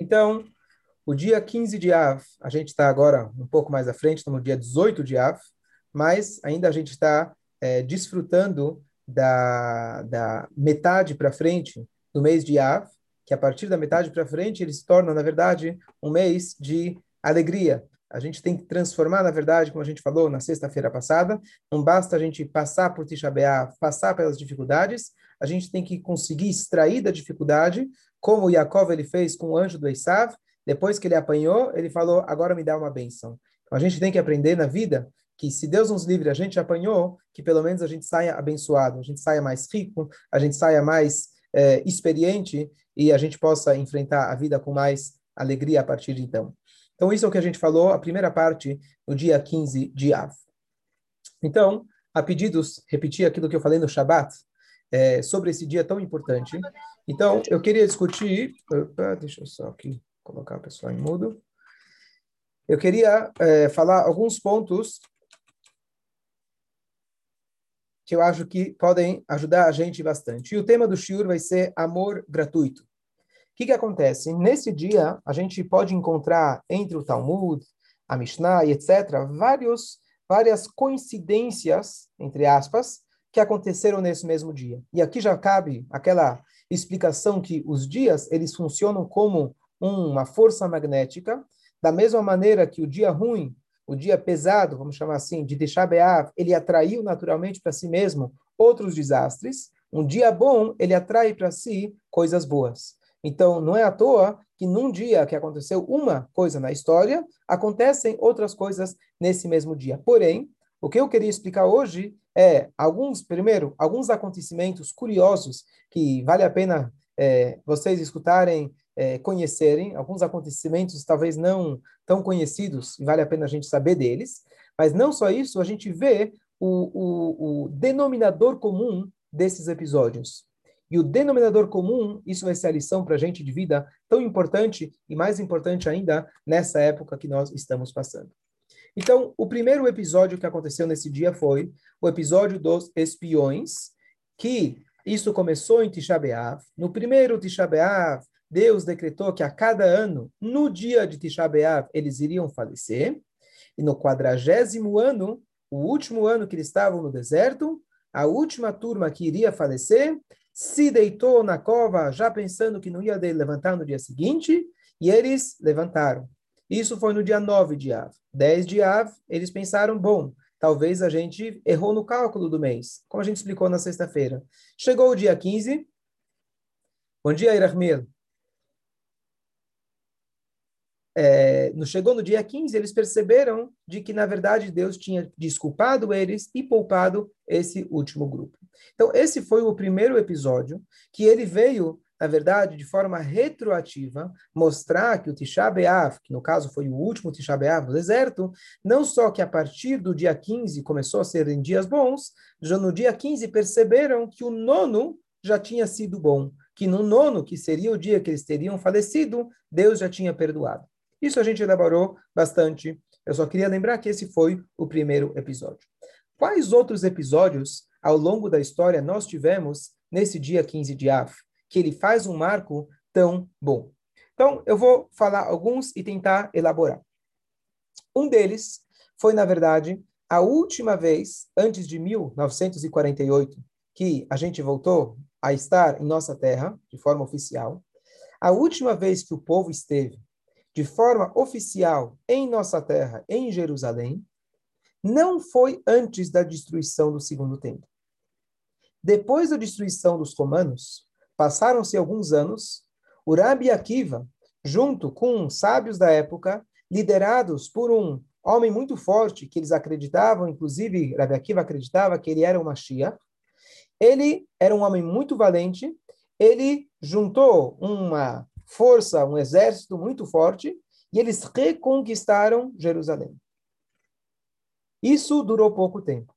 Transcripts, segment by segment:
Então, o dia 15 de Av, a gente está agora um pouco mais à frente, estamos no dia 18 de Av, mas ainda a gente está é, desfrutando da, da metade para frente do mês de Av, que a partir da metade para frente ele se torna, na verdade, um mês de alegria. A gente tem que transformar, na verdade, como a gente falou na sexta-feira passada, não basta a gente passar por Tisha passar pelas dificuldades, a gente tem que conseguir extrair da dificuldade, como Yaakov ele fez com o anjo do Esav, depois que ele apanhou, ele falou, agora me dá uma benção. Então, a gente tem que aprender na vida que se Deus nos livre, a gente apanhou, que pelo menos a gente saia abençoado, a gente saia mais rico, a gente saia mais é, experiente e a gente possa enfrentar a vida com mais alegria a partir de então. Então, isso é o que a gente falou, a primeira parte, no dia 15 de Av. Então, a pedidos, repetir aquilo que eu falei no Shabat, é, sobre esse dia tão importante. Então, eu queria discutir. Opa, deixa eu só aqui colocar a pessoa em mudo. Eu queria é, falar alguns pontos que eu acho que podem ajudar a gente bastante. E o tema do Shur vai ser amor gratuito. O que, que acontece? Nesse dia, a gente pode encontrar entre o Talmud, a Mishnah e etc., vários, várias coincidências, entre aspas, que aconteceram nesse mesmo dia. E aqui já cabe aquela explicação que os dias, eles funcionam como uma força magnética, da mesma maneira que o dia ruim o dia pesado, vamos chamar assim, de Tisha B'Av, ele atraiu naturalmente para si mesmo outros desastres. Um dia bom, ele atrai para si coisas boas. Então, não é à toa que num dia que aconteceu uma coisa na história, acontecem outras coisas nesse mesmo dia. Porém, o que eu queria explicar hoje é alguns, primeiro, alguns acontecimentos curiosos que vale a pena é, vocês escutarem é, conhecerem, alguns acontecimentos talvez não tão conhecidos, vale a pena a gente saber deles, mas não só isso, a gente vê o, o, o denominador comum desses episódios. E o denominador comum, isso vai ser a lição para a gente de vida tão importante e mais importante ainda nessa época que nós estamos passando. Então, o primeiro episódio que aconteceu nesse dia foi o episódio dos espiões, que isso começou em Tisha B'Av. No primeiro Tisha B'Av, Deus decretou que a cada ano, no dia de Tisha B'Av, eles iriam falecer. E no quadragésimo ano, o último ano que eles estavam no deserto, a última turma que iria falecer se deitou na cova, já pensando que não ia levantar no dia seguinte, e eles levantaram. Isso foi no dia 9 de Av. 10 de Av, eles pensaram, bom, talvez a gente errou no cálculo do mês, como a gente explicou na sexta-feira. Chegou o dia 15. Bom dia, Irahmir é, chegou no dia 15, eles perceberam de que, na verdade, Deus tinha desculpado eles e poupado esse último grupo. Então, esse foi o primeiro episódio que ele veio, na verdade, de forma retroativa, mostrar que o Tisha B'Av, que no caso foi o último Tisha B'Av no deserto, não só que a partir do dia 15 começou a ser em dias bons, já no dia 15 perceberam que o nono já tinha sido bom, que no nono, que seria o dia que eles teriam falecido, Deus já tinha perdoado. Isso a gente elaborou bastante. Eu só queria lembrar que esse foi o primeiro episódio. Quais outros episódios ao longo da história nós tivemos nesse dia 15 de Av, que ele faz um marco tão bom? Então, eu vou falar alguns e tentar elaborar. Um deles foi, na verdade, a última vez, antes de 1948, que a gente voltou a estar em nossa terra, de forma oficial. A última vez que o povo esteve de forma oficial em nossa terra, em Jerusalém, não foi antes da destruição do segundo templo. Depois da destruição dos romanos, passaram-se alguns anos, o Rabi Akiva, junto com sábios da época, liderados por um homem muito forte, que eles acreditavam, inclusive Rabi Akiva acreditava que ele era uma Mashiach, ele era um homem muito valente, ele juntou uma força, um exército muito forte, e eles reconquistaram Jerusalém. Isso durou pouco tempo,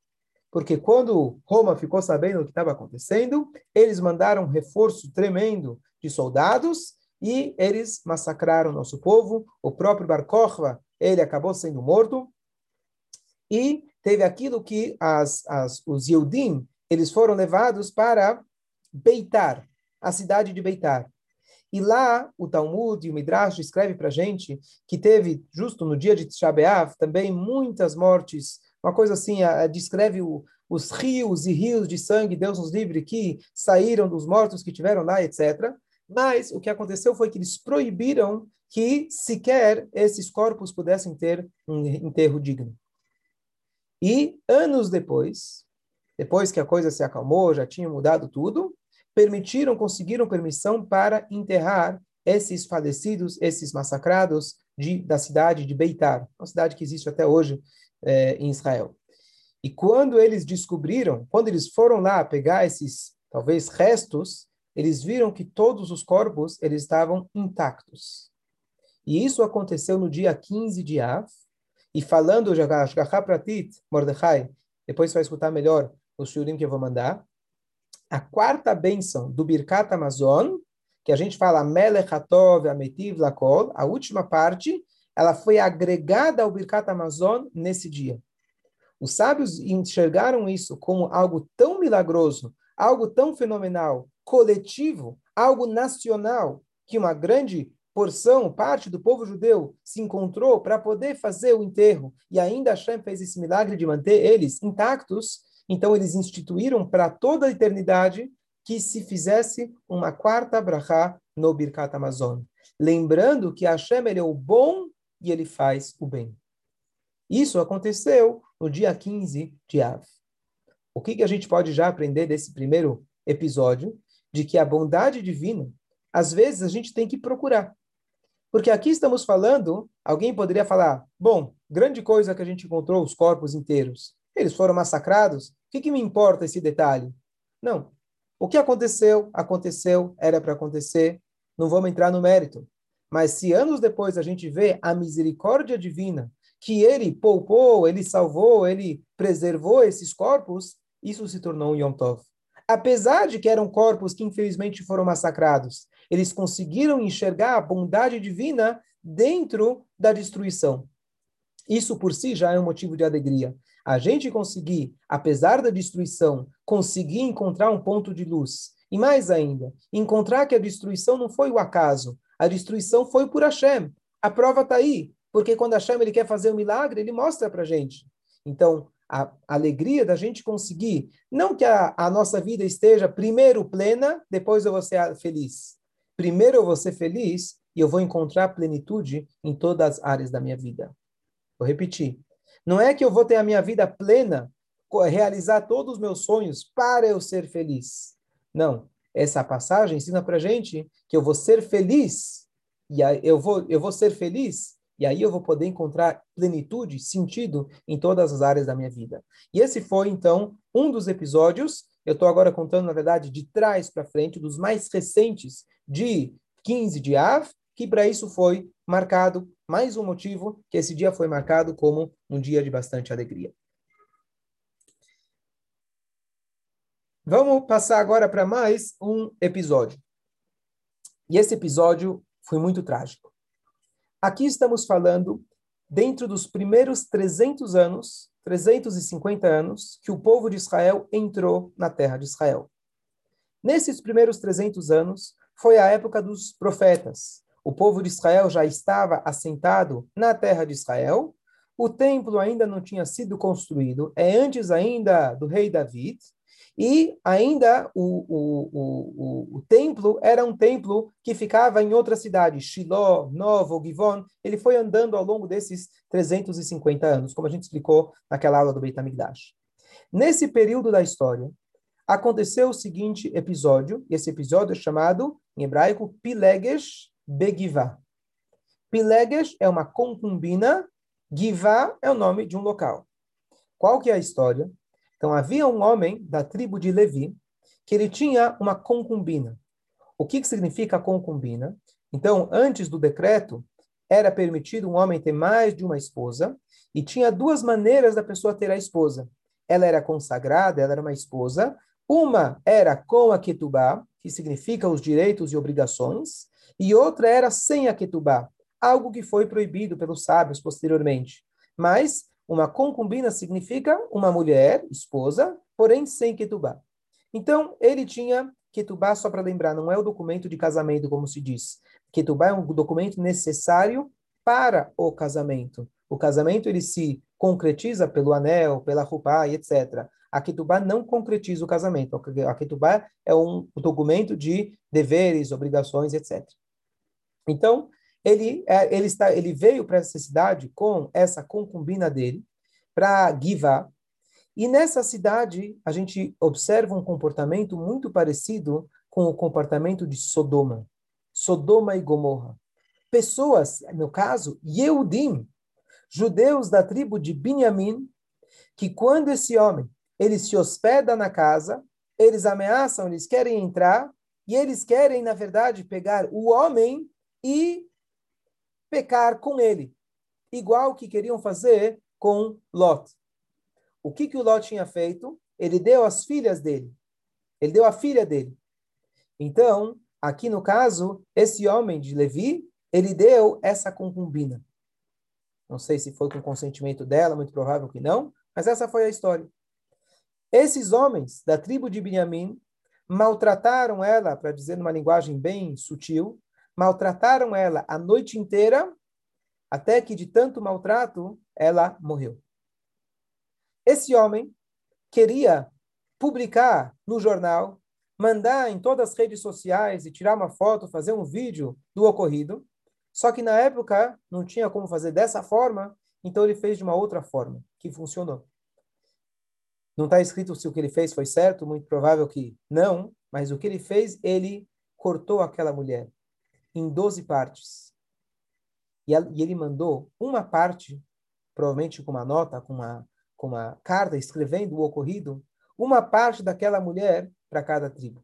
porque quando Roma ficou sabendo o que estava acontecendo, eles mandaram um reforço tremendo de soldados e eles massacraram nosso povo. O próprio Bar Kokhba, ele acabou sendo morto. E teve aquilo que as, as, os Yehudim, eles foram levados para Beitar, a cidade de Beitar. E lá, o Talmud e o Midrash escreve para gente que teve, justo no dia de Tisha também muitas mortes. Uma coisa assim, a, a, descreve o, os rios e rios de sangue, Deus nos livre, que saíram dos mortos que tiveram lá, etc. Mas o que aconteceu foi que eles proibiram que sequer esses corpos pudessem ter um enterro digno. E anos depois, depois que a coisa se acalmou, já tinha mudado tudo, permitiram, conseguiram permissão para enterrar esses falecidos, esses massacrados de, da cidade de Beitar, uma cidade que existe até hoje é, em Israel. E quando eles descobriram, quando eles foram lá pegar esses, talvez, restos, eles viram que todos os corpos eles estavam intactos. E isso aconteceu no dia 15 de Av, e falando de Ashgaha Pratit, Mordechai, depois você vai escutar melhor o shurim que eu vou mandar, a quarta bênção do Birkat Amazon, que a gente fala Melech Hatov Ametiv Lakol, a última parte, ela foi agregada ao Birkat Amazon nesse dia. Os sábios enxergaram isso como algo tão milagroso, algo tão fenomenal, coletivo, algo nacional, que uma grande porção, parte do povo judeu se encontrou para poder fazer o enterro, e ainda Hashem fez esse milagre de manter eles intactos, então eles instituíram para toda a eternidade que se fizesse uma quarta brachá no Birkat Amazon. Lembrando que Hashem ele é o bom e ele faz o bem. Isso aconteceu no dia 15 de Av. O que, que a gente pode já aprender desse primeiro episódio? De que a bondade divina, às vezes, a gente tem que procurar. Porque aqui estamos falando, alguém poderia falar, bom, grande coisa que a gente encontrou os corpos inteiros. Eles foram massacrados? O que, que me importa esse detalhe? Não. O que aconteceu, aconteceu, era para acontecer, não vamos entrar no mérito. Mas se anos depois a gente vê a misericórdia divina, que ele poupou, ele salvou, ele preservou esses corpos, isso se tornou um Yom Tov. Apesar de que eram corpos que infelizmente foram massacrados, eles conseguiram enxergar a bondade divina dentro da destruição. Isso por si já é um motivo de alegria a gente conseguir, apesar da destruição, conseguir encontrar um ponto de luz. E mais ainda, encontrar que a destruição não foi o acaso, a destruição foi por Hashem. A prova está aí, porque quando Hashem ele quer fazer um milagre, ele mostra para gente. Então, a alegria da gente conseguir, não que a, a nossa vida esteja primeiro plena, depois eu vou ser feliz. Primeiro eu vou ser feliz e eu vou encontrar plenitude em todas as áreas da minha vida. Vou repetir. Não é que eu vou ter a minha vida plena, realizar todos os meus sonhos para eu ser feliz. Não. Essa passagem ensina para gente que eu vou ser feliz e eu vou eu vou ser feliz e aí eu vou poder encontrar plenitude, sentido em todas as áreas da minha vida. E esse foi então um dos episódios. Eu estou agora contando na verdade de trás para frente, dos mais recentes de 15 de Av, que para isso foi marcado mais um motivo que esse dia foi marcado como um dia de bastante alegria. Vamos passar agora para mais um episódio. E esse episódio foi muito trágico. Aqui estamos falando dentro dos primeiros 300 anos, 350 anos, que o povo de Israel entrou na terra de Israel. Nesses primeiros 300 anos, foi a época dos profetas, o povo de Israel já estava assentado na terra de Israel, o templo ainda não tinha sido construído, é antes ainda do rei David, e ainda o, o, o, o, templo era um templo que ficava em outra cidade, Shiloh, Novo, Givon. Ele foi andando ao longo desses 350 anos, como a gente explicou naquela aula do Beit HaMikdash. Nesse período da história, aconteceu o seguinte episódio, esse episódio é chamado, em hebraico, Pilegesh Begivá. Pileges é uma concubina, Givá é o nome de um local. Qual que é a história? Então, havia um homem da tribo de Levi que ele tinha uma concubina. O que, que significa concubina? Então, antes do decreto, era permitido um homem ter mais de uma esposa e tinha duas maneiras da pessoa ter a esposa. Ela era consagrada, ela era uma esposa. Uma era com a ketubá, que significa os direitos e obrigações, e outra era sem a ketubá, algo que foi proibido pelos sábios posteriormente. Mas uma concubina significa uma mulher, esposa, porém sem ketubá. Então, ele tinha Ketubá, só para lembrar, não é o documento de casamento, como se diz. Ketubá é um documento necessário para o casamento. O casamento ele se concretiza pelo anel, pela roupa e etc. A Ketubá não concretiza o casamento. A Ketubá é um documento de deveres, obrigações, etc. Então, ele, é, ele, está, ele veio para essa cidade com essa concubina dele, para Giva, e nessa cidade a gente observa um comportamento muito parecido com o comportamento de Sodoma. Sodoma e Gomorra. Pessoas, no caso, Yehudim, judeus da tribo de Binyamin, que quando esse homem ele se hospeda na casa, eles ameaçam, eles querem entrar, e eles querem, na verdade, pegar o homem e pecar com ele, igual que queriam fazer com Lot. O que, que o Lot tinha feito? Ele deu as filhas dele. Ele deu a filha dele. Então, aqui no caso, esse homem de Levi, ele deu essa concubina. Não sei se foi com consentimento dela, muito provável que não, mas essa foi a história. Esses homens da tribo de Benjamim maltrataram ela, para dizer numa linguagem bem sutil, maltrataram ela a noite inteira, até que de tanto maltrato ela morreu. Esse homem queria publicar no jornal, mandar em todas as redes sociais e tirar uma foto, fazer um vídeo do ocorrido. Só que na época não tinha como fazer dessa forma, então ele fez de uma outra forma, que funcionou. Não está escrito se o que ele fez foi certo, muito provável que não, mas o que ele fez, ele cortou aquela mulher em 12 partes. E, ele mandou uma parte, provavelmente com uma nota, com uma, com uma carta escrevendo o ocorrido, uma parte daquela mulher para cada tribo.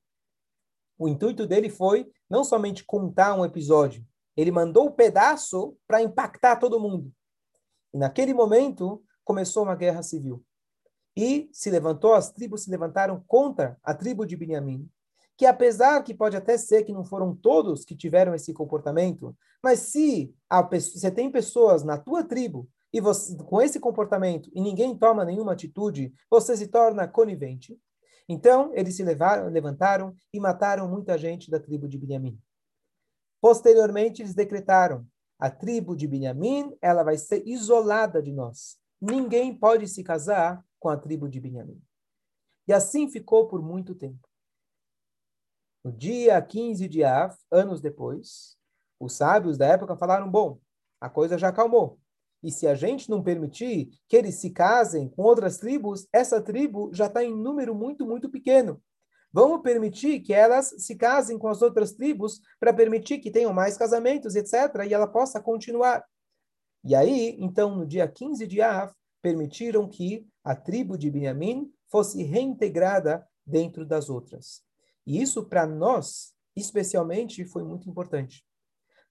O intuito dele foi não somente contar um episódio, ele mandou o um pedaço para impactar todo mundo. E naquele momento começou uma guerra civil. E se levantou, as tribos se levantaram contra a tribo de Benjamim que apesar que pode até ser que não foram todos que tiveram esse comportamento, mas se você tem pessoas na tua tribo e você com esse comportamento e ninguém toma nenhuma atitude, você se torna conivente. Então, eles se levaram, levantaram e mataram muita gente da tribo de Benjamim. Posteriormente, eles decretaram: a tribo de Benjamim, ela vai ser isolada de nós. Ninguém pode se casar com a tribo de Benjamim. E assim ficou por muito tempo. No dia 15 de Av, anos depois, os sábios da época falaram: bom, a coisa já acalmou. E se a gente não permitir que eles se casem com outras tribos, essa tribo já está em número muito, muito pequeno. Vamos permitir que elas se casem com as outras tribos para permitir que tenham mais casamentos, etc., e ela possa continuar. E aí, então, no dia 15 de Av, permitiram que a tribo de Benjamim fosse reintegrada dentro das outras. E isso, para nós, especialmente, foi muito importante.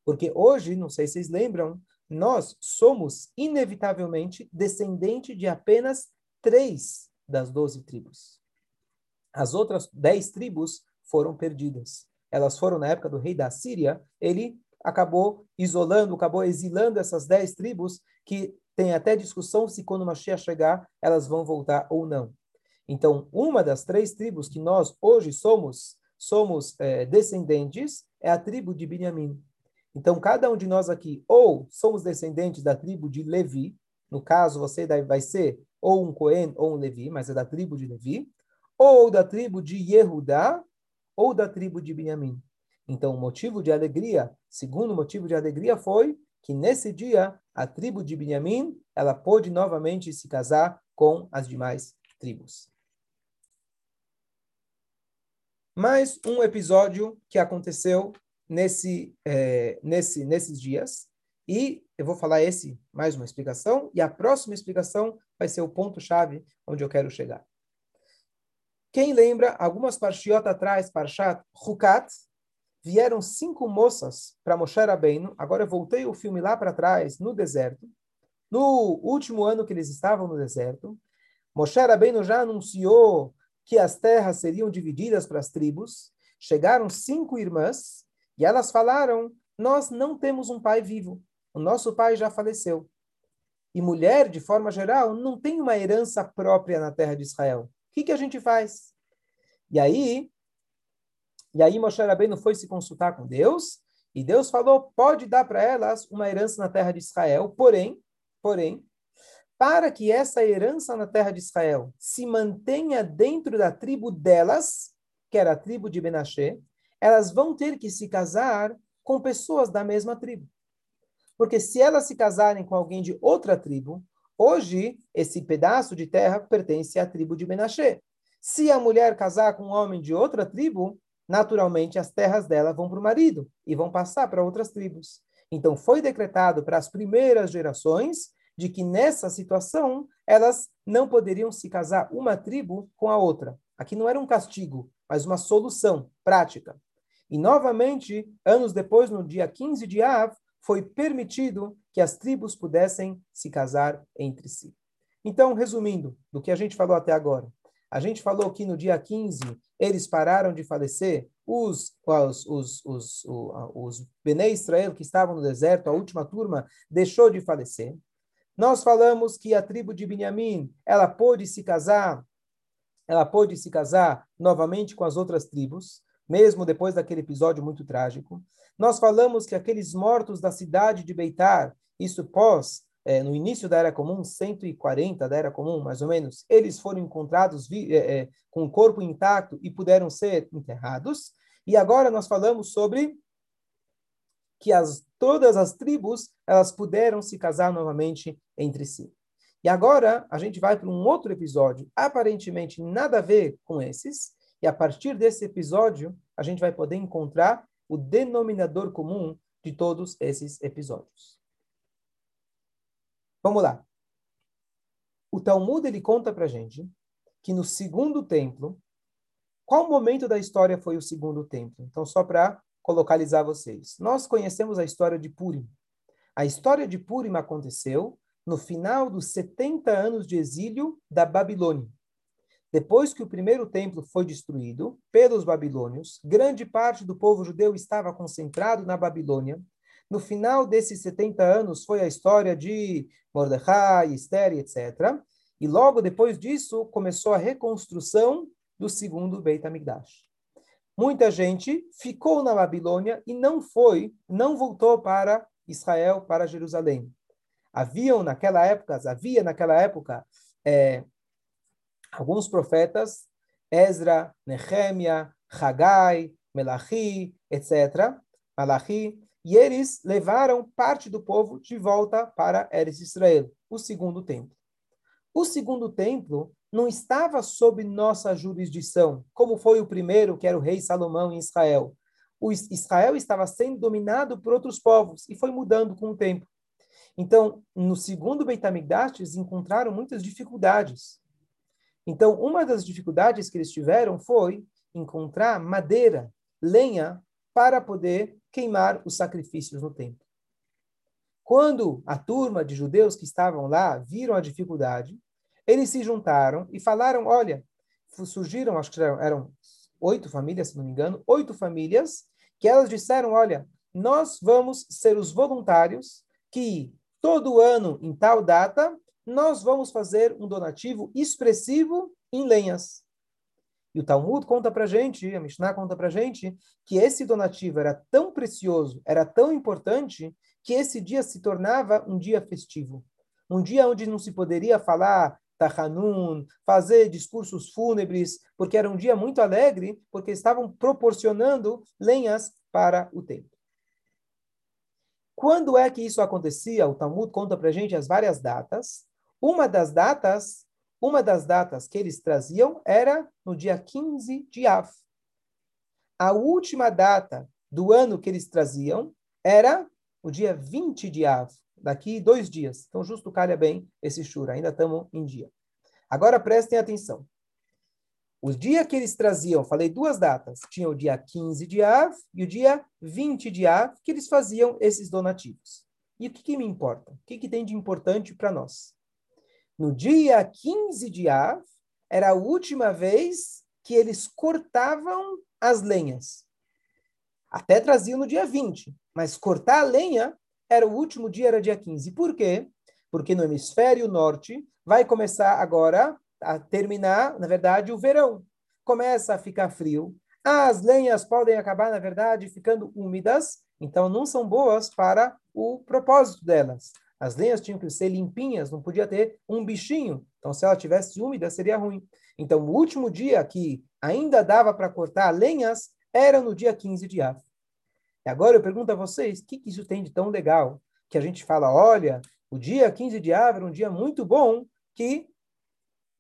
Porque hoje, não sei se vocês lembram, nós somos, inevitavelmente, descendente de apenas três das doze tribos. As outras dez tribos foram perdidas. Elas foram na época do rei da Síria, ele acabou isolando, acabou exilando essas dez tribos, que tem até discussão se quando Mashiach chegar, elas vão voltar ou não. Então, uma das três tribos que nós hoje somos, somos é, descendentes, é a tribo de Benjamim. Então, cada um de nós aqui, ou somos descendentes da tribo de Levi, no caso, você vai ser ou um Cohen ou um Levi, mas é da tribo de Levi, ou da tribo de Yehudá, ou da tribo de Benjamim. Então, o motivo de alegria, segundo motivo de alegria foi que nesse dia a tribo de Benjamim, ela pôde novamente se casar com as demais tribos mais um episódio que aconteceu nesse, é, nesse, nesses dias. E eu vou falar esse, mais uma explicação, e a próxima explicação vai ser o ponto-chave onde eu quero chegar. Quem lembra, algumas parshiot atrás, Parshat Hukat, vieram cinco moças para Moshe Rabbeinu. Agora eu voltei o filme lá para trás, no deserto. No último ano que eles estavam no deserto, Moshe Rabbeinu já anunciou que as terras seriam divididas para as tribos, chegaram cinco irmãs e elas falaram: Nós não temos um pai vivo, o nosso pai já faleceu. E mulher, de forma geral, não tem uma herança própria na terra de Israel. O que, que a gente faz? E aí, E aí Moshe Rabbeinu foi se consultar com Deus, e Deus falou, pode dar para elas uma herança na terra de Israel, porém, porém, para que essa herança na terra de Israel se mantenha dentro da tribo delas, que era a tribo de Benashe, elas vão ter que se casar com pessoas da mesma tribo. Porque se elas se casarem com alguém de outra tribo, hoje esse pedaço de terra pertence à tribo de Benashe. Se a mulher casar com um homem de outra tribo, naturalmente as terras dela vão para o marido e vão passar para outras tribos. Então foi decretado para as primeiras gerações de que nessa situação elas não poderiam se casar uma tribo com a outra. Aqui não era um castigo, mas uma solução prática. E novamente, anos depois, no dia 15 de Av, foi permitido que as tribos pudessem se casar entre si. Então, resumindo do que a gente falou até agora, a gente falou que no dia 15 eles pararam de falecer, os, os, os, os, os, os Bnei Israel que estavam no deserto, a última turma, deixou de falecer. Nós falamos que a tribo de Benjamim, ela pôde se casar, ela pôde se casar novamente com as outras tribos, mesmo depois daquele episódio muito trágico. Nós falamos que aqueles mortos da cidade de Beitar, isso pós é, no início da Era Comum, 140 da Era Comum, mais ou menos, eles foram encontrados é, é, com o corpo intacto e puderam ser enterrados. E agora nós falamos sobre que as, todas as tribos elas puderam se casar novamente entre si. E agora a gente vai para um outro episódio, aparentemente nada a ver com esses, e a partir desse episódio a gente vai poder encontrar o denominador comum de todos esses episódios. Vamos lá. O Talmud ele conta para gente que no segundo templo, qual momento da história foi o segundo templo? Então, só para localizar vocês. Nós conhecemos a história de Purim. A história de Purim aconteceu no final dos 70 anos de exílio da Babilônia. Depois que o primeiro templo foi destruído pelos babilônios, grande parte do povo judeu estava concentrado na Babilônia, no final desses 70 anos foi a história de Mordecai, Esther, etc. E logo depois disso começou a reconstrução do segundo Beit HaMikdash. Muita gente ficou na Babilônia e não foi, não voltou para Israel, para Jerusalém. Haviam naquela época, havia naquela época é, alguns profetas, Ezra, Nehemia, Haggai, Melachi, etc. Malachi, e eles levaram parte do povo de volta para Eres Israel, o segundo templo. O segundo templo não estava sob nossa jurisdição, como foi o primeiro, que era o rei Salomão em Israel. O Israel estava sendo dominado por outros povos e foi mudando com o tempo. Então, no segundo Beit HaMikdash, eles encontraram muitas dificuldades. Então, uma das dificuldades que eles tiveram foi encontrar madeira, lenha, para poder queimar os sacrifícios no templo. Quando a turma de judeus que estavam lá viram a dificuldade, eles se juntaram e falaram: olha, surgiram, acho que eram oito famílias, se não me engano, oito famílias, que elas disseram: olha, nós vamos ser os voluntários que todo ano, em tal data, nós vamos fazer um donativo expressivo em lenhas. E o Talmud conta para gente, a Mishnah conta para gente, que esse donativo era tão precioso, era tão importante, que esse dia se tornava um dia festivo. Um dia onde não se poderia falar Tahanun, fazer discursos fúnebres, porque era um dia muito alegre, porque estavam proporcionando lenhas para o templo. Quando é que isso acontecia? O Talmud conta para gente as várias datas. Uma das datas uma das datas que eles traziam era no dia 15 de Av. A última data do ano que eles traziam era o dia 20 de Av, daqui dois dias. Então, justo calha bem esse shura, ainda estamos em dia. Agora prestem atenção. O dia que eles traziam, falei duas datas, tinha o dia 15 de Av e o dia 20 de Av, que eles faziam esses donativos. E o que, que me importa? O que, que tem de importante para nós? No dia 15 de Av, era a última vez que eles cortavam as lenhas. Até traziam no dia 20, mas cortar a lenha era o último dia, era dia 15. Por quê? Porque no hemisfério norte vai começar agora a terminar, na verdade, o verão. Começa a ficar frio, As lenhas podem acabar, na verdade, ficando úmidas, então não são boas para o propósito delas. As lenhas tinham que ser limpinhas, não podia ter um bichinho. Então, se ela tivesse úmida, seria ruim. Então, o último dia que ainda dava para cortar lenhas era no dia 15 de Av. E agora eu pergunto a vocês, o que, que isso tem de tão legal? Que a gente fala, olha, o dia 15 de Av era um dia muito bom, que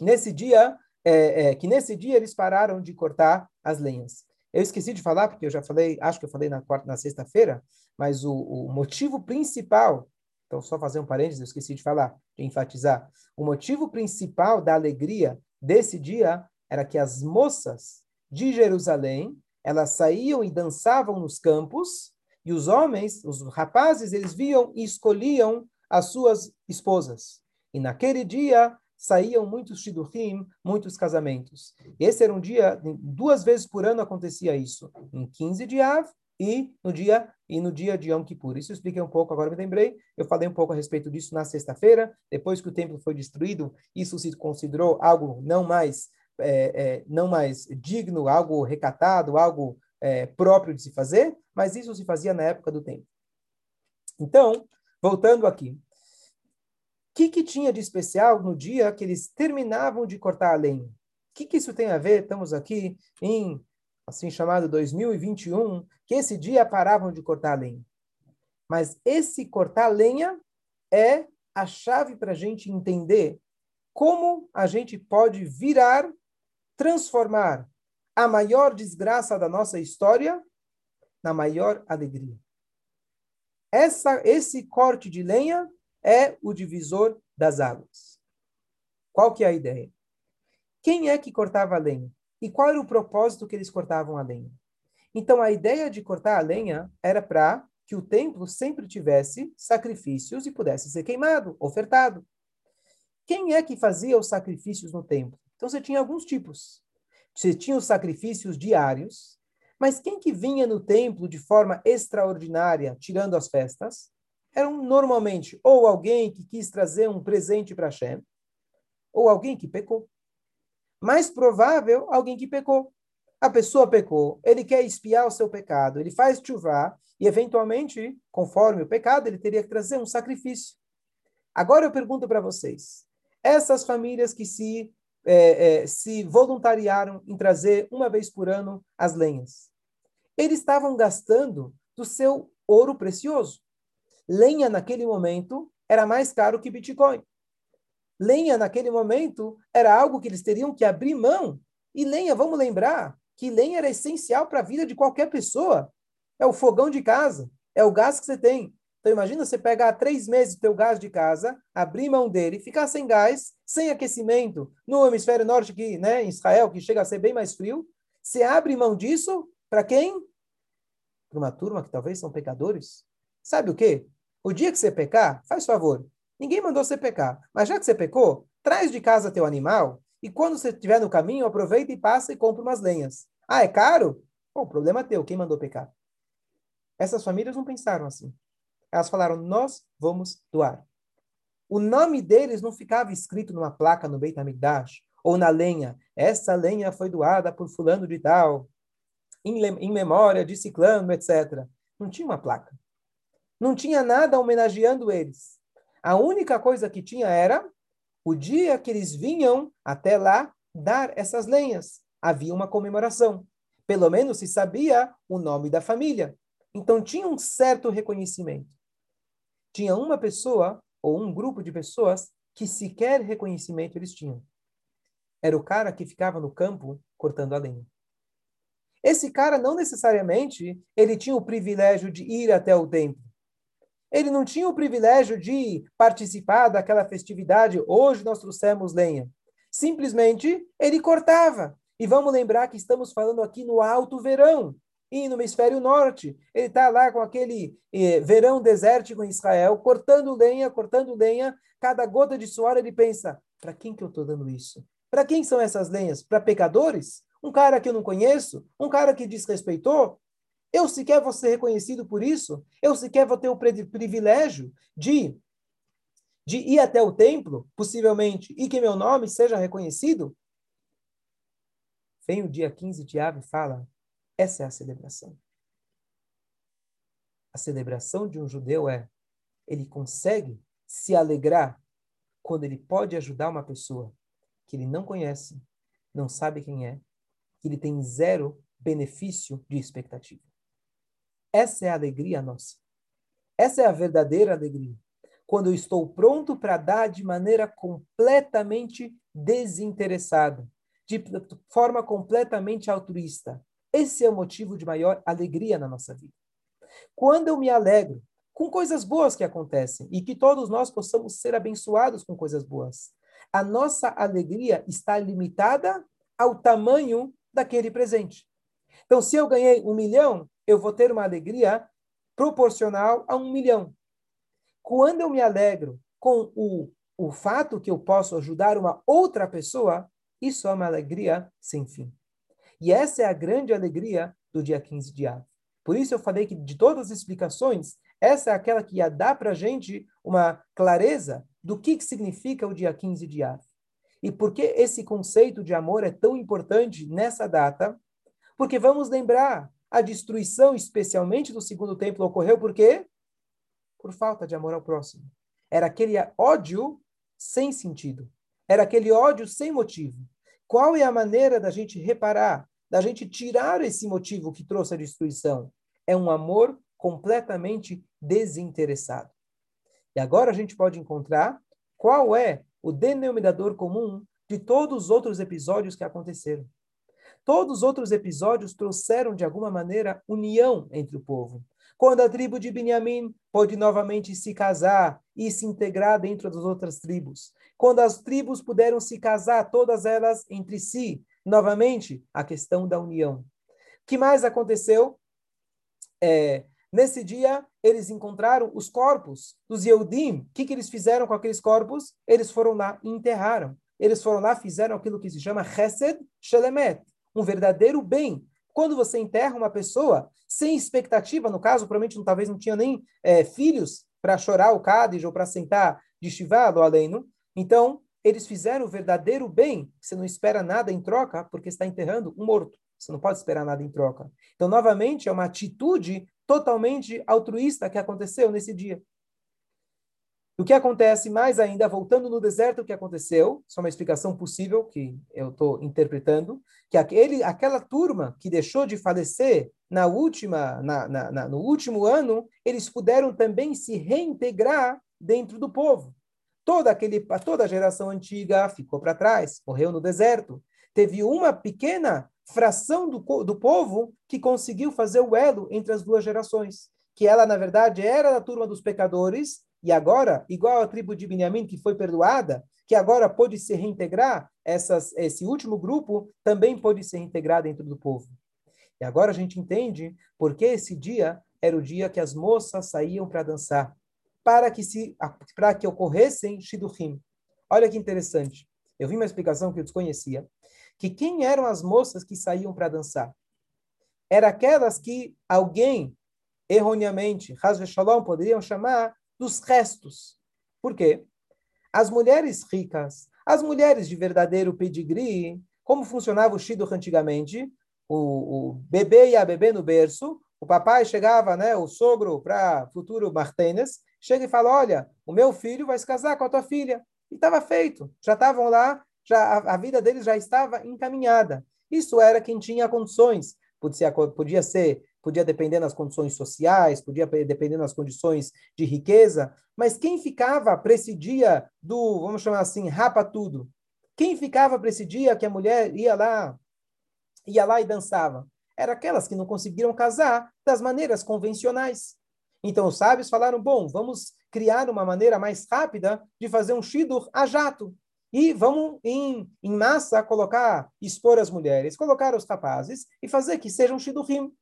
nesse dia, é, é, que nesse dia eles pararam de cortar as lenhas. Eu esqueci de falar, porque eu já falei, acho que eu falei na quarta, na sexta-feira, mas o, o motivo principal, então só fazer um parênteses, eu esqueci de falar, de enfatizar, o motivo principal da alegria desse dia era que as moças de Jerusalém, elas saíam e dançavam nos campos, e os homens, os rapazes, eles viam e escolhiam as suas esposas. E naquele dia, saíam muitos shidduchim, muitos casamentos. Esse era um dia, duas vezes por ano acontecia isso, em 15 de Av e no dia e no dia de Yom Kippur. Isso eu expliquei um pouco, agora me lembrei, eu falei um pouco a respeito disso na sexta-feira, depois que o templo foi destruído, isso se considerou algo não mais é, é, não mais digno, algo recatado, algo é, próprio de se fazer, mas isso se fazia na época do templo. Então, voltando aqui, que, que tinha de especial no dia que eles terminavam de cortar a lenha? O que, que isso tem a ver? Estamos aqui em, assim chamado 2021, que esse dia paravam de cortar a lenha. Mas esse cortar a lenha é a chave para a gente entender como a gente pode virar, transformar a maior desgraça da nossa história na maior alegria. Essa, esse corte de lenha é o divisor das águas. Qual que é a ideia? Quem é que cortava a lenha? E qual era o propósito que eles cortavam a lenha? Então, a ideia de cortar a lenha era para que o templo sempre tivesse sacrifícios e pudesse ser queimado, ofertado. Quem é que fazia os sacrifícios no templo? Então, você tinha alguns tipos. Você tinha os sacrifícios diários, mas quem que vinha no templo de forma extraordinária, tirando as festas? Eram normalmente ou alguém que quis trazer um presente para Hashem, ou alguém que pecou. Mais provável, alguém que pecou. A pessoa pecou, ele quer espiar o seu pecado, ele faz chuva e, eventualmente, conforme o pecado, ele teria que trazer um sacrifício. Agora eu pergunto para vocês: essas famílias que se, é, é, se voluntariaram em trazer uma vez por ano as lenhas, eles estavam gastando do seu ouro precioso lenha naquele momento era mais caro que Bitcoin. Lenha naquele momento era algo que eles teriam que abrir mão. E lenha, vamos lembrar que lenha era essencial para a vida de qualquer pessoa. É o fogão de casa, é o gás que você tem. Então imagina você pegar três meses do teu gás de casa, abrir mão dele, ficar sem gás, sem aquecimento, no hemisfério norte aqui, né, em Israel, que chega a ser bem mais frio. Você abre mão disso para quem? Para uma turma que talvez são pecadores. Sabe o quê? O dia que você pecar, faz favor. Ninguém mandou você pecar. Mas já que você pecou, traz de casa teu animal e quando você estiver no caminho, aproveita e passa e compra umas lenhas. Ah, é caro? Bom, problema teu. Quem mandou pecar? Essas famílias não pensaram assim. Elas falaram, nós vamos doar. O nome deles não ficava escrito numa placa no Beit HaMikdash ou na lenha. Essa lenha foi doada por fulano de tal, em, em memória de ciclano, etc. Não tinha uma placa. Não tinha nada homenageando eles. A única coisa que tinha era o dia que eles vinham até lá dar essas lenhas. Havia uma comemoração. Pelo menos se sabia o nome da família. Então tinha um certo reconhecimento. Tinha uma pessoa ou um grupo de pessoas que sequer reconhecimento eles tinham. Era o cara que ficava no campo cortando a lenha. Esse cara não necessariamente ele tinha o privilégio de ir até o templo. Ele não tinha o privilégio de participar daquela festividade. Hoje nós trouxemos lenha. Simplesmente ele cortava. E vamos lembrar que estamos falando aqui no alto verão e no hemisfério norte. Ele está lá com aquele eh, verão desértico em Israel, cortando lenha, cortando lenha. Cada gota de suor ele pensa: para quem que eu estou dando isso? Para quem são essas lenhas? Para pecadores? Um cara que eu não conheço? Um cara que desrespeitou? Eu sequer vou ser reconhecido por isso? Eu sequer vou ter o privilégio de, de ir até o templo, possivelmente, e que meu nome seja reconhecido? Vem o dia 15 de Ave e fala: Essa é a celebração. A celebração de um judeu é ele consegue se alegrar quando ele pode ajudar uma pessoa que ele não conhece, não sabe quem é, que ele tem zero benefício de expectativa. Essa é a alegria nossa. Essa é a verdadeira alegria. Quando eu estou pronto para dar de maneira completamente desinteressada, de forma completamente altruísta. Esse é o motivo de maior alegria na nossa vida. Quando eu me alegro com coisas boas que acontecem e que todos nós possamos ser abençoados com coisas boas, a nossa alegria está limitada ao tamanho daquele presente. Então, se eu ganhei um milhão, eu vou ter uma alegria proporcional a um milhão. Quando eu me alegro com o, o fato que eu posso ajudar uma outra pessoa, isso é uma alegria sem fim. E essa é a grande alegria do dia 15 de Av. Por isso eu falei que de todas as explicações, essa é aquela que ia dar para a gente uma clareza do que, que significa o dia 15 de Av. E por que esse conceito de amor é tão importante nessa data? Porque vamos lembrar, a destruição, especialmente do segundo templo, ocorreu por quê? Por falta de amor ao próximo. Era aquele ódio sem sentido. Era aquele ódio sem motivo. Qual é a maneira da gente reparar, da gente tirar esse motivo que trouxe a destruição? É um amor completamente desinteressado. E agora a gente pode encontrar qual é o denominador comum de todos os outros episódios que aconteceram. Todos os outros episódios trouxeram, de alguma maneira, união entre o povo. Quando a tribo de Benjamim pôde novamente se casar e se integrar dentro das outras tribos. Quando as tribos puderam se casar, todas elas entre si. Novamente, a questão da união. O que mais aconteceu? É, Nesse dia, eles encontraram os corpos dos Yehudim. O que, que eles fizeram com aqueles corpos? Eles foram lá e enterraram. Eles foram lá fizeram aquilo que se chama Chesed Shelemet, um verdadeiro bem. Quando você enterra uma pessoa sem expectativa, no caso, provavelmente não, talvez não tinha nem é, filhos para chorar o Cádiz ou para sentar de Shivá do Aleno. Então, eles fizeram o verdadeiro bem. Você não espera nada em troca porque está enterrando um morto. Você não pode esperar nada em troca. Então, novamente, é uma atitude totalmente altruísta que aconteceu nesse dia. O que acontece mais ainda, voltando no deserto, o que aconteceu, só uma explicação possível que eu estou interpretando, que aquele, aquela turma que deixou de falecer na última, na, na, na, no último ano, eles puderam também se reintegrar dentro do povo. Toda, aquele, toda a geração antiga ficou para trás, morreu no deserto. Teve uma pequena fração do, do povo que conseguiu fazer o elo entre as duas gerações. Que ela, na verdade, era da turma dos pecadores, e agora, igual a tribo de Benjamim, que foi perdoada, que agora pôde se reintegrar, essas, esse último grupo também pôde se reintegrar dentro do povo. E agora a gente entende porque esse dia era o dia que as moças saíam para dançar, para que se para que ocorressem shiduchim. Olha que interessante. Eu vi uma explicação que eu desconhecia que quem eram as moças que saíam para dançar? Era aquelas que alguém, erroneamente, Hazve Shalom, poderiam chamar dos restos. Por quê? As mulheres ricas, as mulheres de verdadeiro pedigree, como funcionava o Shido antigamente, o, o bebê ia beber no berço, o papai chegava, né, o sogro para futuro Martênis, chega e fala, olha, o meu filho vai se casar com a tua filha. E estava feito. Já estavam lá já a, a vida deles já estava encaminhada. Isso era quem tinha condições. Podia, podia ser, podia depender das condições sociais, podia depender das condições de riqueza, mas quem ficava para esse dia do, vamos chamar assim, rapa tudo? Quem ficava para esse dia que a mulher ia lá, ia lá e dançava? Eram aquelas que não conseguiram casar das maneiras convencionais. Então os sábios falaram: bom, vamos criar uma maneira mais rápida de fazer um shidur a jato. E vamos, em, em massa, colocar, expor as mulheres, colocar os rapazes e fazer que sejam shidurim.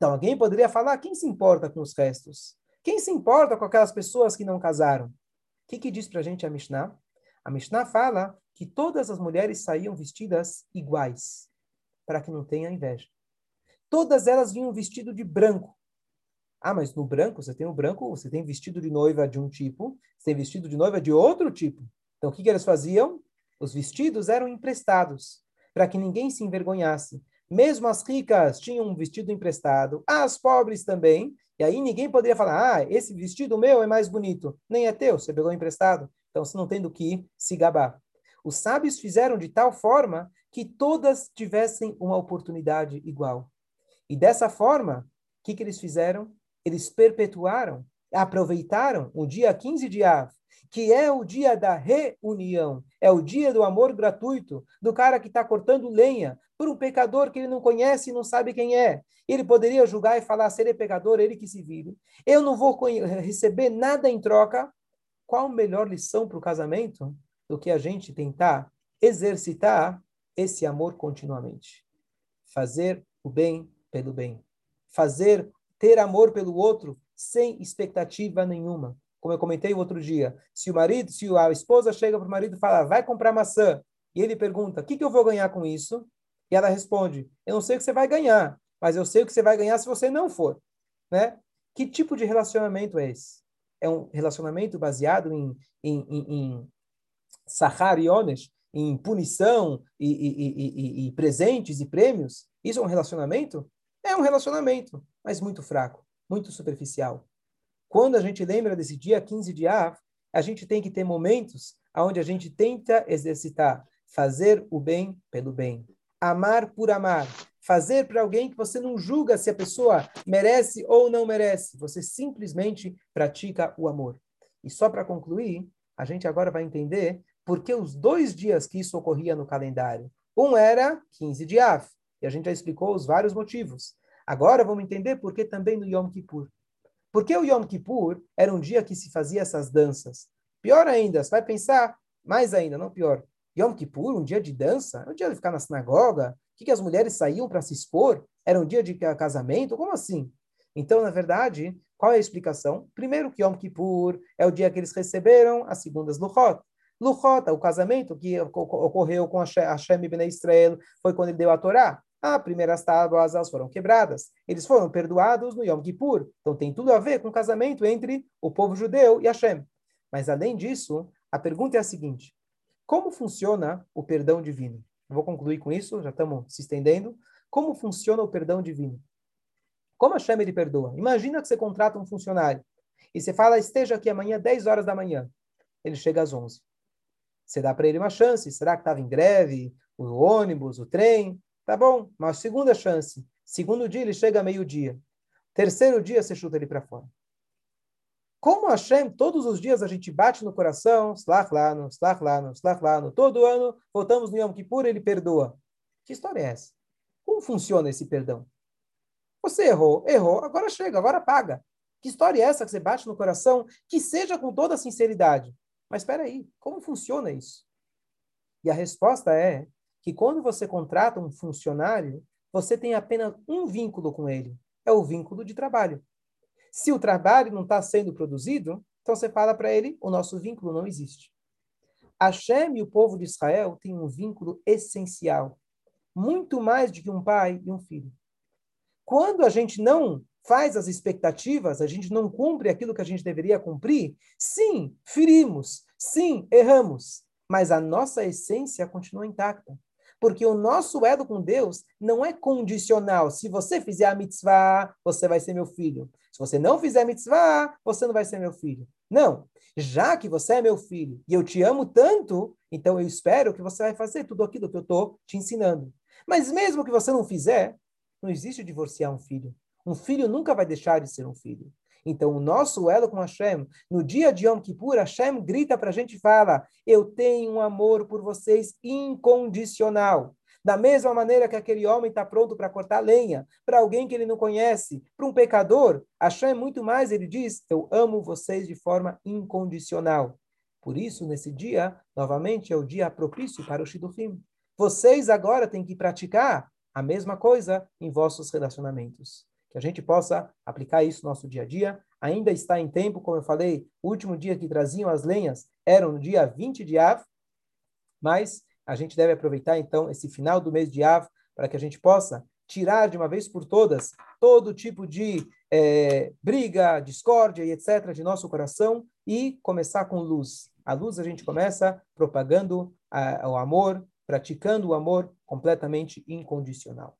Então, alguém poderia falar, quem se importa com os restos? Quem se importa com aquelas pessoas que não casaram? O que, que diz para a gente a Mishnah? A Mishnah fala que todas as mulheres saíam vestidas iguais, para que não tenha inveja. Todas elas vinham vestido de branco. Ah, mas no branco, você tem o branco, você tem vestido de noiva de um tipo, você tem vestido de noiva de outro tipo. Então, o que, que eles faziam? Os vestidos eram emprestados, para que ninguém se envergonhasse. Mesmo as ricas tinham um vestido emprestado, as pobres também, e aí ninguém poderia falar, ah, esse vestido meu é mais bonito. Nem é teu, você pegou emprestado. Então você não tem do que se gabar. Os sábios fizeram de tal forma que todas tivessem uma oportunidade igual. E dessa forma, o que, que eles fizeram? Eles perpetuaram, aproveitaram o dia 15 de Av, que é o dia da reunião, é o dia do amor gratuito, do cara que está cortando lenha por um pecador que ele não conhece e não sabe quem é. Ele poderia julgar e falar, se ele é pecador, ele que se vire. Eu não vou receber nada em troca. Qual a melhor lição para o casamento do que a gente tentar exercitar esse amor continuamente? Fazer o bem pelo bem. Fazer, ter amor pelo outro sem expectativa nenhuma. Como eu comentei o outro dia, se o marido, se a esposa chega para o marido e fala, vai comprar maçã, e ele pergunta, o que, que eu vou ganhar com isso? E ela responde, eu não sei o que você vai ganhar, mas eu sei o que você vai ganhar se você não for. Né? Que tipo de relacionamento é esse? É um relacionamento baseado em, em, em, em sahar e onesh, em punição e, e, e, e, presentes e prêmios? Isso é um relacionamento? É um relacionamento, mas muito fraco, muito superficial. Quando a gente lembra desse dia 15 de Av, a gente tem que ter momentos onde a gente tenta exercitar, fazer o bem pelo bem, amar por amar, fazer para alguém que você não julga se a pessoa merece ou não merece, você simplesmente pratica o amor. E só para concluir, a gente agora vai entender por que os dois dias que isso ocorria no calendário. Um era 15 de Av, e a gente já explicou os vários motivos. Agora vamos entender por que também no Yom Kippur. Porque o Yom Kippur era um dia que se fazia essas danças. Pior ainda, você vai pensar, mais ainda, não pior. Yom Kippur, um dia de dança, um dia de ficar na sinagoga, que, que as mulheres saíam para se expor? Era um dia de casamento? Como assim? Então, na verdade, qual é a explicação? Primeiro que Yom Kippur é o dia que eles receberam as segundas Luchot. Luchot, o casamento que ocorreu com Hashem ibn Israel, foi quando ele deu a Torá. As primeiras tábuas foram quebradas. Eles foram perdoados no Yom Kippur. Então tem tudo a ver com o casamento entre o povo judeu e Hashem. Mas além disso, a pergunta é a seguinte: como funciona o perdão divino? vou concluir com isso, já estamos se estendendo. Como funciona o perdão divino? Como a Hashem ele perdoa? Imagina que você contrata um funcionário e você fala, esteja aqui amanhã 10 horas da manhã. Ele chega às 11. Você dá para ele uma chance. Será que estava em greve? O ônibus, o trem? Tá bom, uma segunda chance. Segundo dia, ele chega meio-dia. Terceiro dia, você chuta ele para fora. Como Hashem, todos os dias a gente bate no coração, slach lano, slach lano, slach lano, todo ano, voltamos no Yom Kippur, ele perdoa. Que história é essa? Como funciona esse perdão? Você errou, errou, agora chega, agora paga. Que história é essa que você bate no coração? Que seja com toda sinceridade. Mas espera aí, como funciona isso? E a resposta é que quando você contrata um funcionário, você tem apenas um vínculo com ele, é o vínculo de trabalho. Se o trabalho não está sendo produzido, então você fala para ele, o nosso vínculo não existe. Hashem e o povo de Israel têm um vínculo essencial, muito mais do que um pai e um filho. Quando a gente não faz as expectativas, a gente não cumpre aquilo que a gente deveria cumprir, sim, ferimos, sim, erramos, mas a nossa essência continua intacta. Porque o nosso elo com Deus não é condicional. Se você fizer a mitzvah, você vai ser meu filho. Se você não fizer a mitzvah, você não vai ser meu filho. Não. Já que você é meu filho e eu te amo tanto, então eu espero que você vai fazer tudo aquilo que eu estou te ensinando. Mas mesmo que você não fizer, não existe divorciar um filho. Um filho nunca vai deixar de ser um filho. Então, o nosso elo com Hashem, no dia de Yom Kippur, Hashem grita para a gente e fala: Eu tenho um amor por vocês incondicional. Da mesma maneira que aquele homem está pronto para cortar lenha para alguém que ele não conhece, para um pecador, Hashem muito mais, ele diz: Eu amo vocês de forma incondicional. Por isso, nesse dia, novamente, é o dia propício para o Shidduchim. Vocês agora têm que praticar a mesma coisa em vossos relacionamentos que a gente possa aplicar isso no nosso dia a dia. Ainda está em tempo, como eu falei, o último dia que traziam as lenhas era no dia 20 de Av, mas a gente deve aproveitar então esse final do mês de Av para que a gente possa tirar de uma vez por todas todo tipo de é, briga, discórdia e etc. de nosso coração e começar com luz. A luz a gente começa propagando a, o amor, praticando o amor completamente incondicional.